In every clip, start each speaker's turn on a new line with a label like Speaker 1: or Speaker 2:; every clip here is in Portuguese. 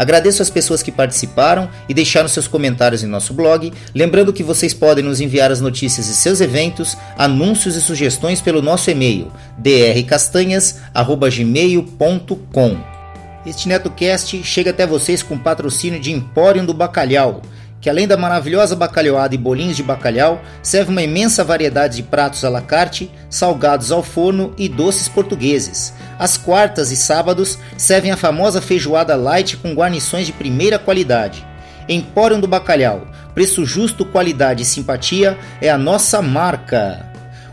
Speaker 1: Agradeço as pessoas que participaram e deixaram seus comentários em nosso blog, lembrando que vocês podem nos enviar as notícias de seus eventos, anúncios e sugestões pelo nosso e-mail drcastanhas@gmail.com. Este NetoCast chega até vocês com patrocínio de Empório do Bacalhau que além da maravilhosa bacalhoada e bolinhos de bacalhau, serve uma imensa variedade de pratos à la carte, salgados ao forno e doces portugueses. Às quartas e sábados servem a famosa feijoada light com guarnições de primeira qualidade. Empório do Bacalhau, preço justo, qualidade e simpatia é a nossa marca.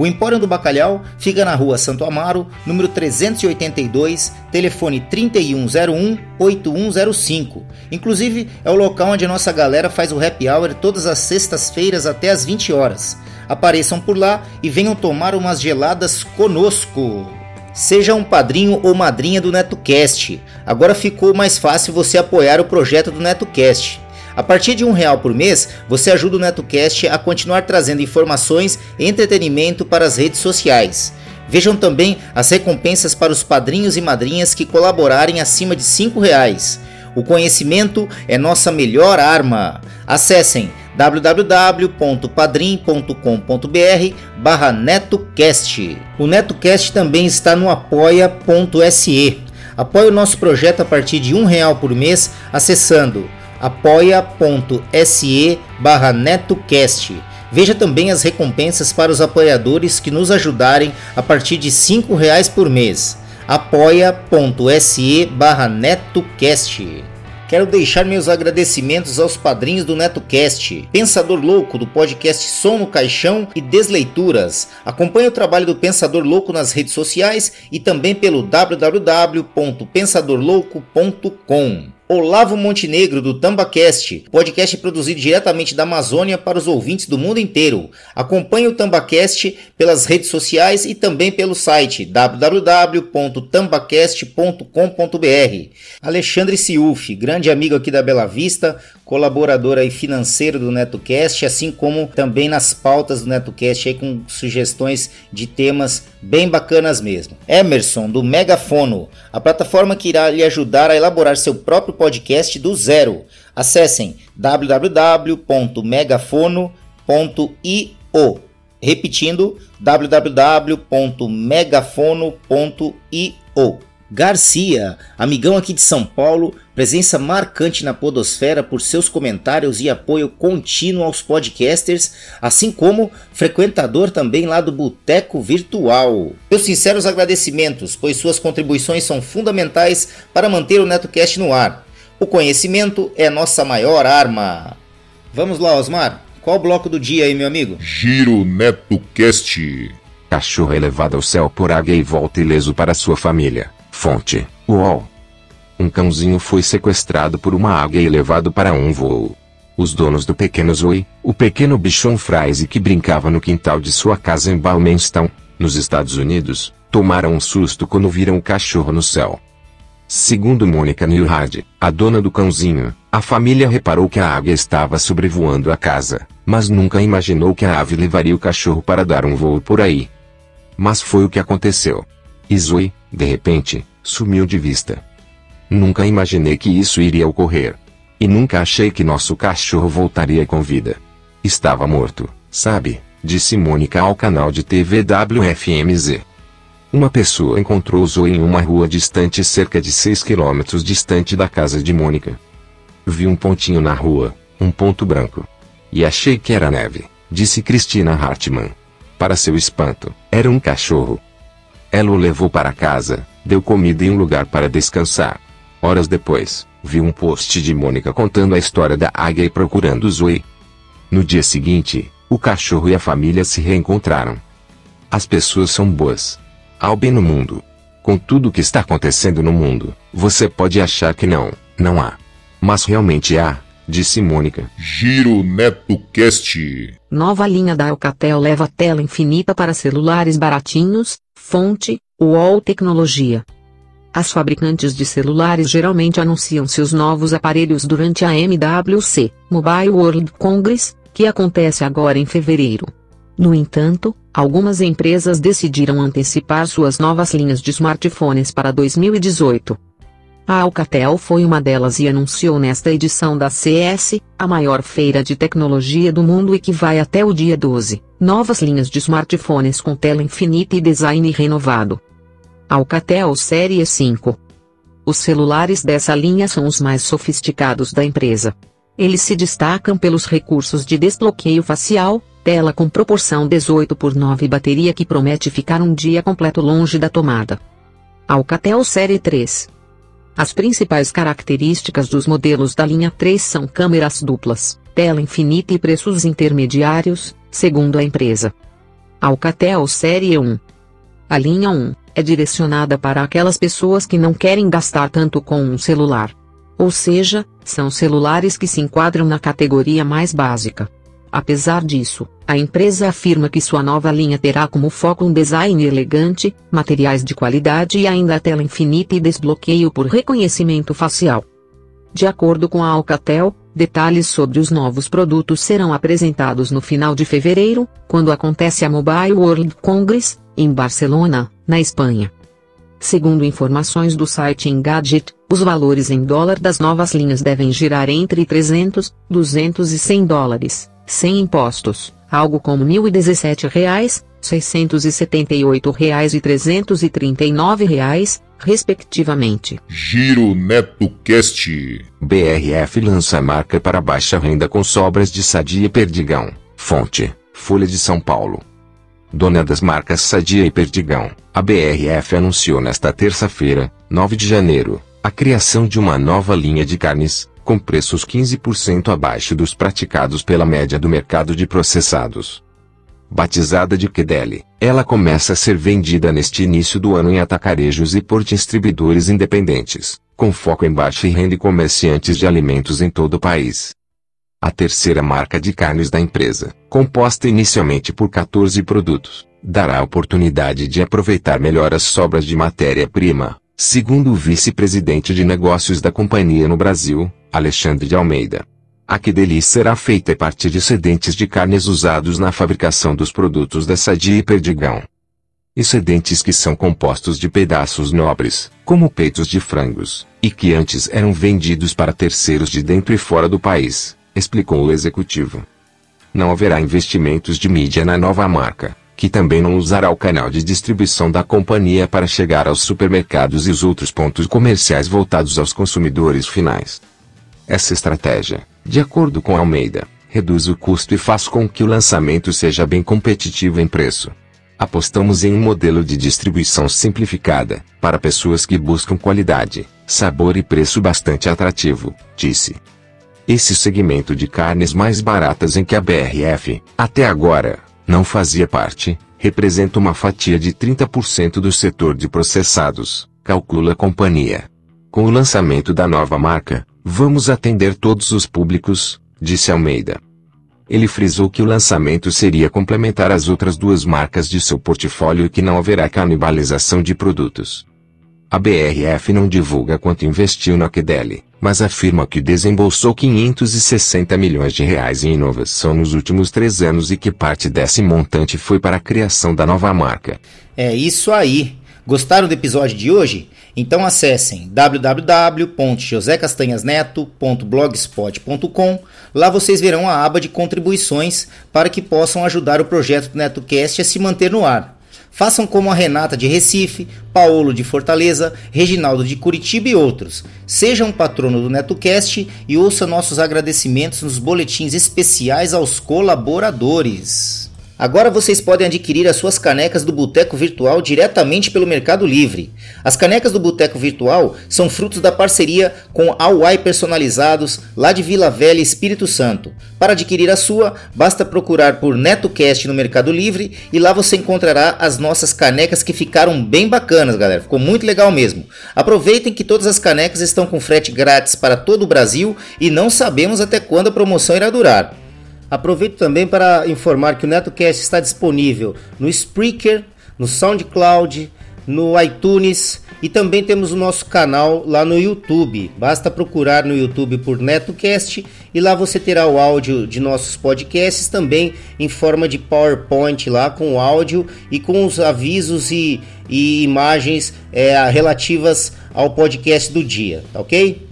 Speaker 1: O Empório do Bacalhau fica na rua Santo Amaro, número 382, telefone 3101-8105. Inclusive, é o local onde a nossa galera faz o happy hour todas as sextas-feiras até as 20 horas. Apareçam por lá e venham tomar umas geladas conosco. Seja um padrinho ou madrinha do NetoCast. Agora ficou mais fácil você apoiar o projeto do NetoCast. A partir de um real por mês, você ajuda o NetoCast a continuar trazendo informações e entretenimento para as redes sociais. Vejam também as recompensas para os padrinhos e madrinhas que colaborarem acima de cinco reais. O conhecimento é nossa melhor arma. Acessem www.padrim.com.br barra netocast. O NetoCast também está no apoia.se. Apoie o nosso projeto a partir de um real por mês acessando apoia.se barra netocast. Veja também as recompensas para os apoiadores que nos ajudarem a partir de R$ reais por mês. apoia.se barra netocast. Quero deixar meus agradecimentos aos padrinhos do NetoCast, Pensador Louco do podcast Som no Caixão e Desleituras. Acompanhe o trabalho do Pensador Louco nas redes sociais e também pelo www.pensadorlouco.com. Olavo Montenegro do Tambacast, podcast produzido diretamente da Amazônia para os ouvintes do mundo inteiro. Acompanhe o Tambacast pelas redes sociais e também pelo site www.tambacast.com.br. Alexandre Ciuf, grande amigo aqui da Bela Vista, colaborador aí financeiro do NetoCast, assim como também nas pautas do NetoCast aí com sugestões de temas bem bacanas mesmo. Emerson do Megafono, a plataforma que irá lhe ajudar a elaborar seu próprio podcast do zero. Acessem www.megafono.io. Repetindo, www.megafono.io. Garcia, amigão aqui de São Paulo, presença marcante na Podosfera por seus comentários e apoio contínuo aos podcasters, assim como frequentador também lá do Boteco Virtual. Meus sinceros agradecimentos, pois suas contribuições são fundamentais para manter o NetoCast no ar. O conhecimento é nossa maior arma. Vamos lá, Osmar. Qual o bloco do dia aí, meu amigo?
Speaker 2: Giro NetoCast.
Speaker 3: Cachorro é levado ao céu por águia e volta ileso para sua família. Fonte: UOL. Um cãozinho foi sequestrado por uma águia e levado para um voo. Os donos do pequeno Zoe, o pequeno bichon frase que brincava no quintal de sua casa em Balmainstown, nos Estados Unidos, tomaram um susto quando viram o cachorro no céu. Segundo Mônica Newhard, a dona do cãozinho, a família reparou que a águia estava sobrevoando a casa, mas nunca imaginou que a ave levaria o cachorro para dar um voo por aí. Mas foi o que aconteceu. Zoe, de repente, sumiu de vista. Nunca imaginei que isso iria ocorrer. E nunca achei que nosso cachorro voltaria com vida. Estava morto, sabe? Disse Mônica ao canal de TV WFMZ. Uma pessoa encontrou Zoe em uma rua distante cerca de 6 quilômetros distante da casa de Mônica. Vi um pontinho na rua, um ponto branco. E achei que era neve, disse Cristina Hartmann. Para seu espanto, Era um cachorro. Ela o levou para casa, deu comida e um lugar para descansar. Horas depois, viu um post de Mônica contando a história da águia e procurando Zoe. No dia seguinte, o cachorro e a família se reencontraram. As pessoas são boas. Há o bem no mundo. Com tudo o que está acontecendo no mundo, você pode achar que não, não há. Mas realmente há, disse Mônica.
Speaker 2: Giro NetoCast.
Speaker 4: Nova linha da Alcatel leva tela infinita para celulares baratinhos, fonte, UOL Tecnologia. As fabricantes de celulares geralmente anunciam seus novos aparelhos durante a MWC, Mobile World Congress, que acontece agora em fevereiro. No entanto, algumas empresas decidiram antecipar suas novas linhas de smartphones para 2018. A Alcatel foi uma delas e anunciou nesta edição da CS, a maior feira de tecnologia do mundo e que vai até o dia 12, novas linhas de smartphones com tela infinita e design renovado. Alcatel Série 5. Os celulares dessa linha são os mais sofisticados da empresa. Eles se destacam pelos recursos de desbloqueio facial, tela com proporção 18 por 9 e bateria que promete ficar um dia completo longe da tomada. Alcatel Série 3. As principais características dos modelos da linha 3 são câmeras duplas, tela infinita e preços intermediários, segundo a empresa. Alcatel Série 1. A linha 1 é direcionada para aquelas pessoas que não querem gastar tanto com um celular. Ou seja, são celulares que se enquadram na categoria mais básica. Apesar disso, a empresa afirma que sua nova linha terá como foco um design elegante, materiais de qualidade e ainda a tela infinita e desbloqueio por reconhecimento facial. De acordo com a Alcatel, detalhes sobre os novos produtos serão apresentados no final de fevereiro, quando acontece a Mobile World Congress, em Barcelona, na Espanha. Segundo informações do site Engadget, os valores em dólar das novas linhas devem girar entre 300, 200 e 100 dólares, sem impostos, algo como R$ 1.017, 678 reais e 339 reais, respectivamente.
Speaker 2: Giro NetoCast.
Speaker 3: BRF lança marca para baixa renda com sobras de Sadia e Perdigão. Fonte: Folha de São Paulo. Dona das marcas Sadia e Perdigão, a BRF anunciou nesta terça-feira, 9 de janeiro, a criação de uma nova linha de carnes, com preços 15% abaixo dos praticados pela média do mercado de processados. Batizada de Kedeli, ela começa a ser vendida neste início do ano em atacarejos e por distribuidores independentes, com foco em baixa renda e comerciantes de alimentos em todo o país. A terceira marca de carnes da empresa, composta inicialmente por 14 produtos, dará a oportunidade de aproveitar melhor as sobras de matéria-prima, segundo o vice-presidente de negócios da companhia no Brasil, Alexandre de Almeida. A Kedeli será feita a partir de excedentes de carnes usados na fabricação dos produtos da Sadia e Perdigão. Excedentes que são compostos de pedaços nobres, como peitos de frangos, e que antes eram vendidos para terceiros de dentro e fora do país, explicou o executivo. Não haverá investimentos de mídia na nova marca, que também não usará o canal de distribuição da companhia para chegar aos supermercados e os outros pontos comerciais voltados aos consumidores finais. Essa estratégia, de acordo com Almeida, reduz o custo e faz com que o lançamento seja bem competitivo em preço. Apostamos em um modelo de distribuição simplificada, para pessoas que buscam qualidade, sabor e preço bastante atrativo, disse. Esse segmento de carnes mais baratas em que a BRF, até agora, não fazia parte, representa uma fatia de 30% do setor de processados, calcula a companhia. Com o lançamento da nova marca, Vamos atender todos os públicos, disse Almeida. Ele frisou que o lançamento seria complementar às outras duas marcas de seu portfólio e que não haverá canibalização de produtos. A BRF não divulga quanto investiu na Kedeli, mas afirma que desembolsou 560 milhões de reais em inovação nos últimos três anos e que parte desse montante foi para a criação da nova marca.
Speaker 1: É isso aí. Gostaram do episódio de hoje? Então acessem www.josecastanhasneto.blogspot.com. Lá vocês verão a aba de contribuições para que possam ajudar o projeto do NetoCast a se manter no ar. Façam como a Renata de Recife, Paulo de Fortaleza, Reginaldo de Curitiba e outros. Sejam patrono do NetoCast e ouça nossos agradecimentos nos boletins especiais aos colaboradores. Agora vocês podem adquirir as suas canecas do Boteco Virtual diretamente pelo Mercado Livre. As canecas do Boteco Virtual são frutos da parceria com Awai Personalizados, lá de Vila Velha, Espírito Santo. Para adquirir a sua, basta procurar por NetoCast no Mercado Livre e lá você encontrará as nossas canecas que ficaram bem bacanas, galera. Ficou muito legal mesmo. Aproveitem que todas as canecas estão com frete grátis para todo o Brasil e não sabemos até quando a promoção irá durar. Aproveito também para informar que o NetoCast está disponível no Spreaker, no SoundCloud, no iTunes e também temos o nosso canal lá no YouTube. Basta procurar no YouTube por NetoCast e lá você terá o áudio de nossos podcasts também em forma de PowerPoint lá com o áudio e com os avisos e, e imagens é, relativas ao podcast do dia, tá ok?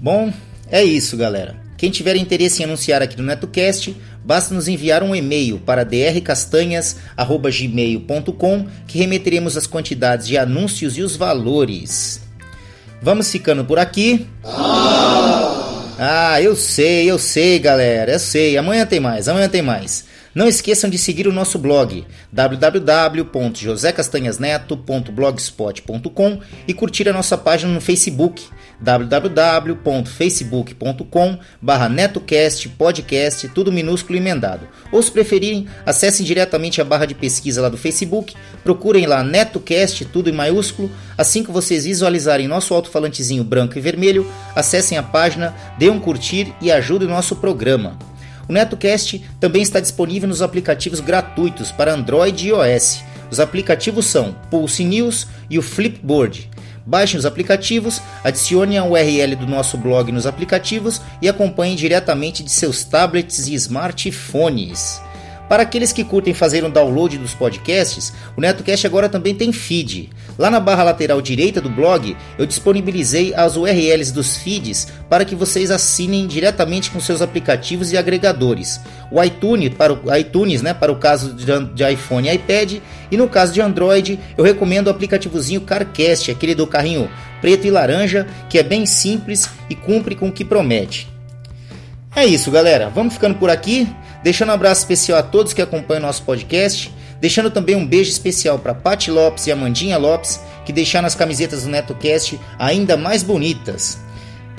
Speaker 1: Bom, é isso, galera. Quem tiver interesse em anunciar aqui no NetoCast, basta nos enviar um e-mail para drcastanhas.gmail.com que remeteremos as quantidades de anúncios e os valores. Vamos ficando por aqui. Ah, eu sei, eu sei, galera, eu sei. Amanhã tem mais, amanhã tem mais. Não esqueçam de seguir o nosso blog www.josecastanhasneto.blogspot.com e curtir a nossa página no Facebook www.facebook.com podcast, tudo minúsculo e emendado. Ou se preferirem, acessem diretamente a barra de pesquisa lá do Facebook, procurem lá NetoCast, tudo em maiúsculo. Assim que vocês visualizarem nosso alto-falantezinho branco e vermelho, acessem a página, dê um curtir e ajudem o nosso programa. O NetoCast também está disponível nos aplicativos gratuitos para Android e iOS. Os aplicativos são Pulse News e o Flipboard. Baixem os aplicativos, adicione a URL do nosso blog nos aplicativos e acompanhem diretamente de seus tablets e smartphones. Para aqueles que curtem fazer um download dos podcasts, o NetoCast agora também tem feed. Lá na barra lateral direita do blog, eu disponibilizei as URLs dos feeds para que vocês assinem diretamente com seus aplicativos e agregadores. O iTunes para o iTunes, né, para o caso de iPhone e iPad, e no caso de Android, eu recomendo o aplicativozinho CarCast, aquele do carrinho preto e laranja, que é bem simples e cumpre com o que promete. É isso, galera. Vamos ficando por aqui. Deixando um abraço especial a todos que acompanham nosso podcast. Deixando também um beijo especial para Pati Lopes e Amandinha Lopes, que deixaram as camisetas do NetoCast ainda mais bonitas.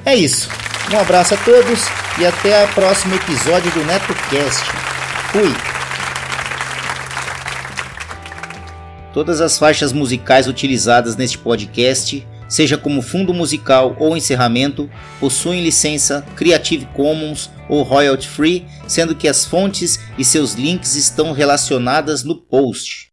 Speaker 1: É isso. Um abraço a todos e até o próximo episódio do NetoCast. Fui! Todas as faixas musicais utilizadas neste podcast seja como fundo musical ou encerramento, possuem licença Creative Commons ou royalty free, sendo que as fontes e seus links estão relacionadas no post.